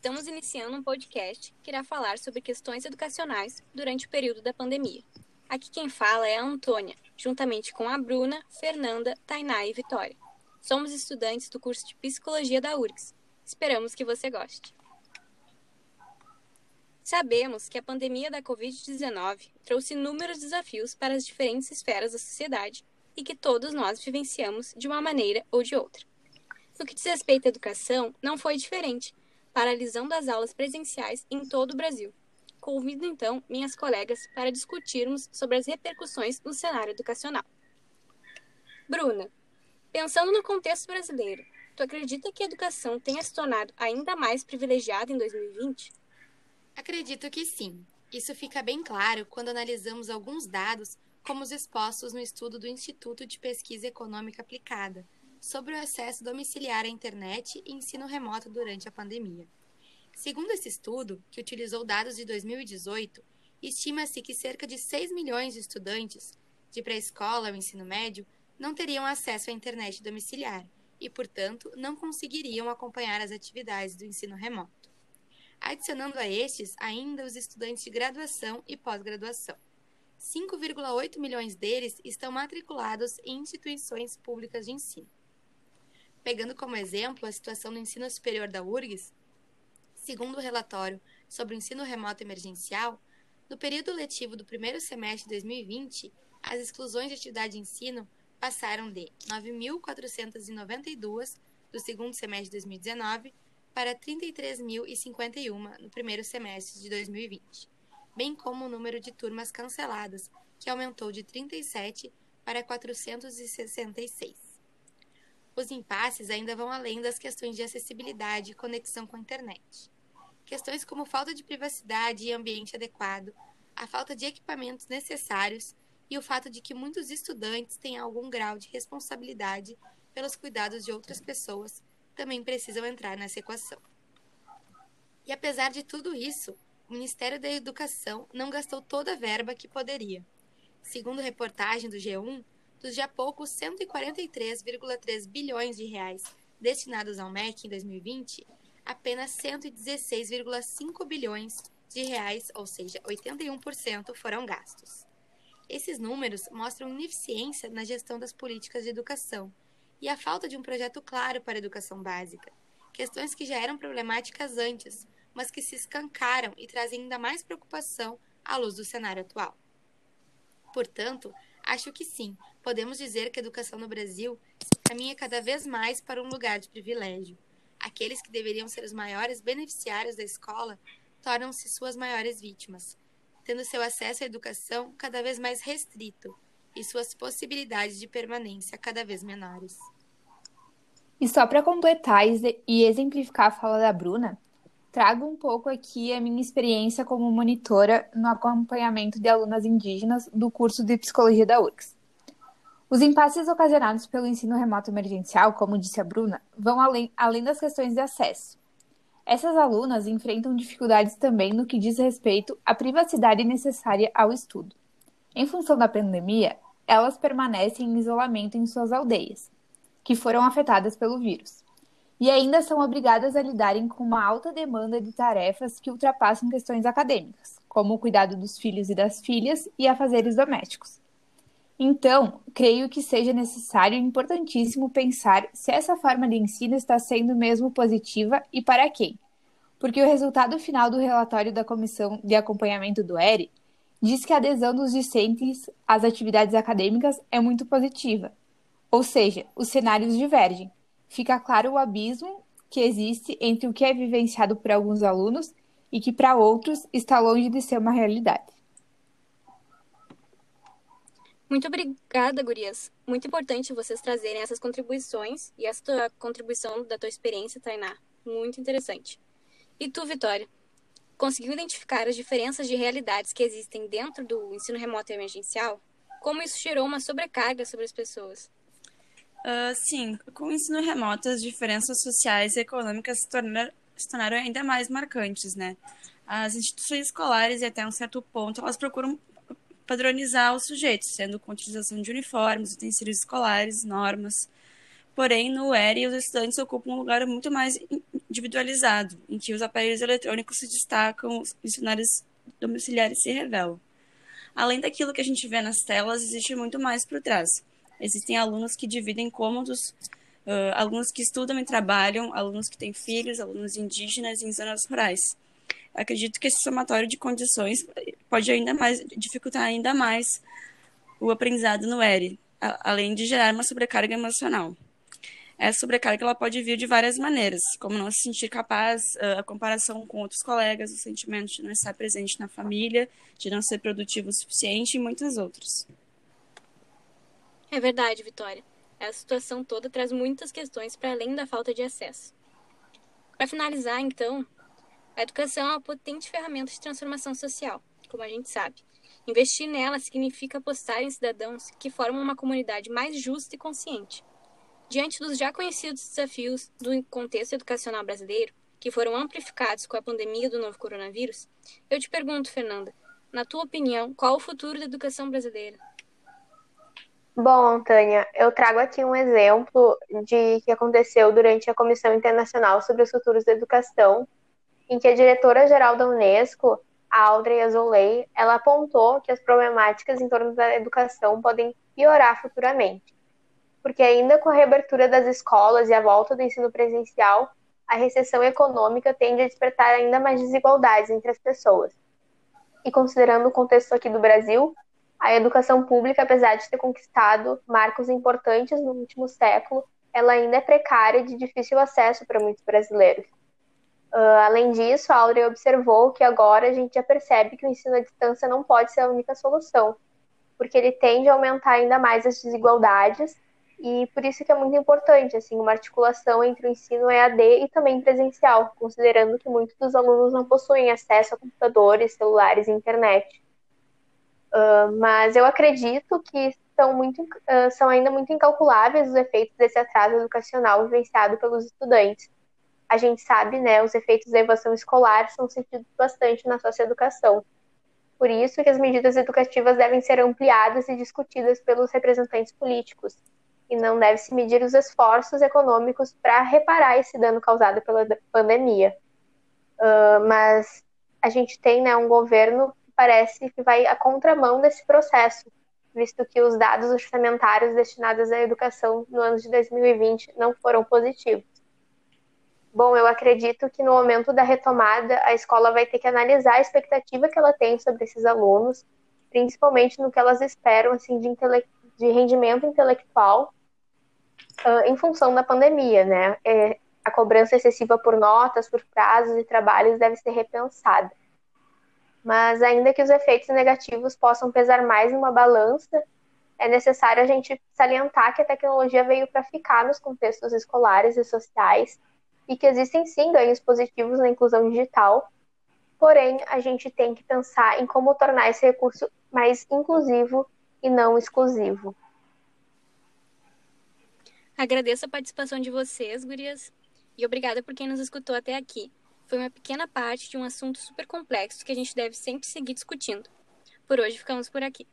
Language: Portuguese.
Estamos iniciando um podcast que irá falar sobre questões educacionais durante o período da pandemia. Aqui quem fala é a Antônia, juntamente com a Bruna, Fernanda, Tainá e Vitória. Somos estudantes do curso de Psicologia da URGS. Esperamos que você goste. Sabemos que a pandemia da Covid-19 trouxe inúmeros desafios para as diferentes esferas da sociedade e que todos nós vivenciamos de uma maneira ou de outra. No que diz respeito à educação, não foi diferente, paralisando as aulas presenciais em todo o Brasil. Convido então minhas colegas para discutirmos sobre as repercussões no cenário educacional. Bruna, pensando no contexto brasileiro, tu acredita que a educação tenha se tornado ainda mais privilegiada em 2020? Acredito que sim. Isso fica bem claro quando analisamos alguns dados, como os expostos no estudo do Instituto de Pesquisa Econômica Aplicada, sobre o acesso domiciliar à internet e ensino remoto durante a pandemia. Segundo esse estudo, que utilizou dados de 2018, estima-se que cerca de 6 milhões de estudantes de pré-escola ao ensino médio não teriam acesso à internet domiciliar e, portanto, não conseguiriam acompanhar as atividades do ensino remoto adicionando a estes ainda os estudantes de graduação e pós-graduação. 5,8 milhões deles estão matriculados em instituições públicas de ensino. Pegando como exemplo a situação do ensino superior da URGS, segundo o relatório sobre o ensino remoto emergencial, no período letivo do primeiro semestre de 2020, as exclusões de atividade de ensino passaram de 9.492 do segundo semestre de 2019 para 33.051 no primeiro semestre de 2020, bem como o número de turmas canceladas, que aumentou de 37 para 466. Os impasses ainda vão além das questões de acessibilidade e conexão com a internet. Questões como falta de privacidade e ambiente adequado, a falta de equipamentos necessários e o fato de que muitos estudantes têm algum grau de responsabilidade pelos cuidados de outras pessoas também precisam entrar nessa equação. E apesar de tudo isso, o Ministério da Educação não gastou toda a verba que poderia. Segundo reportagem do G1, dos já poucos 143,3 bilhões de reais destinados ao MEC em 2020, apenas 116,5 bilhões de reais, ou seja, 81%, foram gastos. Esses números mostram ineficiência na gestão das políticas de educação e a falta de um projeto claro para a educação básica, questões que já eram problemáticas antes, mas que se escancaram e trazem ainda mais preocupação à luz do cenário atual. Portanto, acho que sim, podemos dizer que a educação no Brasil caminha cada vez mais para um lugar de privilégio. Aqueles que deveriam ser os maiores beneficiários da escola tornam-se suas maiores vítimas, tendo seu acesso à educação cada vez mais restrito e suas possibilidades de permanência cada vez menores. E só para completar e exemplificar a fala da Bruna, trago um pouco aqui a minha experiência como monitora no acompanhamento de alunas indígenas do curso de psicologia da URGS. Os impasses ocasionados pelo ensino remoto emergencial, como disse a Bruna, vão além, além das questões de acesso. Essas alunas enfrentam dificuldades também no que diz respeito à privacidade necessária ao estudo. Em função da pandemia, elas permanecem em isolamento em suas aldeias, que foram afetadas pelo vírus, e ainda são obrigadas a lidarem com uma alta demanda de tarefas que ultrapassam questões acadêmicas, como o cuidado dos filhos e das filhas e afazeres domésticos. Então, creio que seja necessário e importantíssimo pensar se essa forma de ensino está sendo mesmo positiva e para quem. Porque o resultado final do relatório da Comissão de Acompanhamento do ERI diz que a adesão dos discentes às atividades acadêmicas é muito positiva, ou seja, os cenários divergem. Fica claro o abismo que existe entre o que é vivenciado por alguns alunos e que para outros está longe de ser uma realidade. Muito obrigada, Gurias. Muito importante vocês trazerem essas contribuições e essa contribuição da tua experiência, Tainá. Muito interessante. E tu, Vitória? conseguiu identificar as diferenças de realidades que existem dentro do ensino remoto e emergencial? Como isso gerou uma sobrecarga sobre as pessoas? Uh, sim, com o ensino remoto, as diferenças sociais e econômicas se tornaram, se tornaram ainda mais marcantes, né? As instituições escolares, e até um certo ponto, elas procuram padronizar os sujeitos, sendo com utilização de uniformes, utensílios escolares, normas. Porém, no ERI, os estudantes ocupam um lugar muito mais individualizado, em que os aparelhos eletrônicos se destacam, os funcionários domiciliares se revelam. Além daquilo que a gente vê nas telas, existe muito mais por trás. Existem alunos que dividem cômodos, uh, alunos que estudam e trabalham, alunos que têm filhos, alunos indígenas em zonas rurais. Acredito que esse somatório de condições pode ainda mais dificultar ainda mais o aprendizado no ERI, além de gerar uma sobrecarga emocional. Essa sobrecarga ela pode vir de várias maneiras, como não se sentir capaz, a comparação com outros colegas, o sentimento de não estar presente na família, de não ser produtivo o suficiente e muitas outras. É verdade, Vitória. Essa situação toda traz muitas questões para além da falta de acesso. Para finalizar, então, a educação é uma potente ferramenta de transformação social, como a gente sabe. Investir nela significa apostar em cidadãos que formam uma comunidade mais justa e consciente. Diante dos já conhecidos desafios do contexto educacional brasileiro, que foram amplificados com a pandemia do novo coronavírus, eu te pergunto, Fernanda, na tua opinião, qual o futuro da educação brasileira? Bom, Tânia, eu trago aqui um exemplo de que aconteceu durante a Comissão Internacional sobre os Futuros da Educação, em que a diretora-geral da Unesco, a Audrey Azoulay, ela apontou que as problemáticas em torno da educação podem piorar futuramente porque ainda com a reabertura das escolas e a volta do ensino presencial, a recessão econômica tende a despertar ainda mais desigualdades entre as pessoas. E considerando o contexto aqui do Brasil, a educação pública, apesar de ter conquistado marcos importantes no último século, ela ainda é precária e de difícil acesso para muitos brasileiros. Uh, além disso, a Audrey observou que agora a gente já percebe que o ensino à distância não pode ser a única solução, porque ele tende a aumentar ainda mais as desigualdades e por isso que é muito importante assim uma articulação entre o ensino EAD e também presencial, considerando que muitos dos alunos não possuem acesso a computadores, celulares e internet. Uh, mas eu acredito que são, muito, uh, são ainda muito incalculáveis os efeitos desse atraso educacional vivenciado pelos estudantes. A gente sabe, né, os efeitos da evasão escolar são sentidos bastante na socioeducação. Por isso que as medidas educativas devem ser ampliadas e discutidas pelos representantes políticos, e não deve-se medir os esforços econômicos para reparar esse dano causado pela pandemia. Uh, mas a gente tem né, um governo parece que vai à contramão desse processo, visto que os dados orçamentários destinados à educação no ano de 2020 não foram positivos. Bom, eu acredito que no momento da retomada, a escola vai ter que analisar a expectativa que ela tem sobre esses alunos, principalmente no que elas esperam assim, de, de rendimento intelectual uh, em função da pandemia, né? É, a cobrança excessiva por notas, por prazos e trabalhos deve ser repensada. Mas ainda que os efeitos negativos possam pesar mais em uma balança, é necessário a gente salientar que a tecnologia veio para ficar nos contextos escolares e sociais e que existem sim ganhos positivos na inclusão digital, porém a gente tem que pensar em como tornar esse recurso mais inclusivo e não exclusivo. Agradeço a participação de vocês, gurias, e obrigada por quem nos escutou até aqui. Foi uma pequena parte de um assunto super complexo que a gente deve sempre seguir discutindo. Por hoje ficamos por aqui.